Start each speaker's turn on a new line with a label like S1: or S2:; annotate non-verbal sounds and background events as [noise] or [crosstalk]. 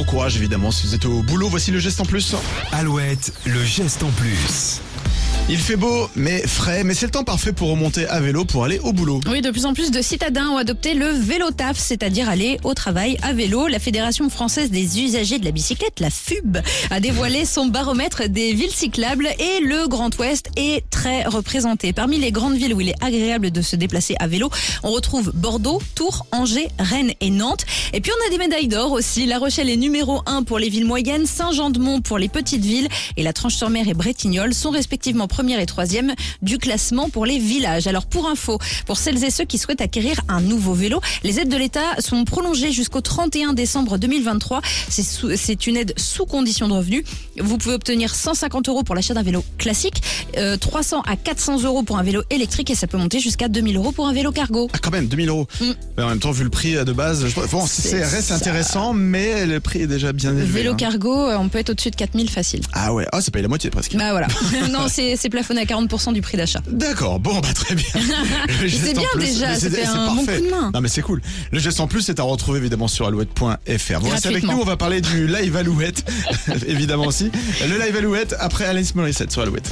S1: bon courage évidemment si vous êtes au boulot. Voici le geste en plus.
S2: Alouette, le geste en plus.
S1: Il fait beau, mais frais, mais c'est le temps parfait pour remonter à vélo pour aller au boulot.
S3: Oui, de plus en plus de citadins ont adopté le vélo taf, c'est-à-dire aller au travail à vélo. La Fédération française des usagers de la bicyclette, la FUB, a dévoilé son baromètre des villes cyclables et le Grand Ouest est très représenté. Parmi les grandes villes où il est agréable de se déplacer à vélo, on retrouve Bordeaux, Tours, Angers, Rennes et Nantes. Et puis on a des médailles d'or aussi. La Rochelle est numéro 1 pour les villes moyennes, Saint-Jean-de-Mont pour les petites villes et la Tranche-sur-Mer et Bretignolles sont respectivement première et troisième du classement pour les villages. Alors pour info, pour celles et ceux qui souhaitent acquérir un nouveau vélo, les aides de l'État sont prolongées jusqu'au 31 décembre 2023. C'est une aide sous condition de revenus. Vous pouvez obtenir 150 euros pour l'achat d'un vélo classique, euh, 300 à 400 euros pour un vélo électrique et ça peut monter jusqu'à 2000 euros pour un vélo cargo.
S1: Ah, quand même, 2000 euros. Mais en même temps, vu le prix de base, je... bon, c'est intéressant, mais le prix est déjà bien élevé.
S3: Vélo
S1: hein.
S3: cargo, euh, on peut être au-dessus de 4000 facile.
S1: Ah ouais, ah, ça paye la moitié presque.
S3: Bah voilà. [laughs] non, c'est plafonné à 40% du prix d'achat.
S1: D'accord, bon bah très bien. [laughs]
S3: C'est
S1: en
S3: bien
S1: plus,
S3: déjà,
S1: c'est-
S3: un bon
S1: parfait.
S3: coup de main.
S1: Non mais c'est cool. Le geste en plus c'est à retrouver évidemment sur alouette.fr. Vous restez avec nous, on va parler du live Alouette, [laughs] évidemment aussi. Le live Alouette après Alice Morissette sur Alouette.